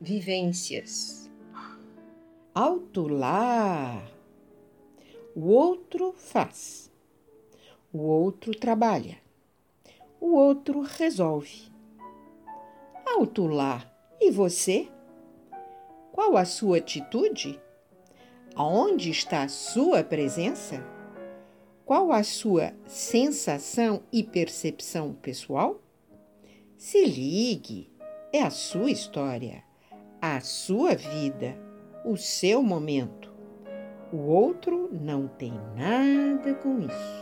vivências. Alto lá! O outro faz, o outro trabalha, o outro resolve. Alto lá! E você? Qual a sua atitude? Aonde está a sua presença? Qual a sua sensação e percepção pessoal? Se ligue, é a sua história, a sua vida, o seu momento. O outro não tem nada com isso.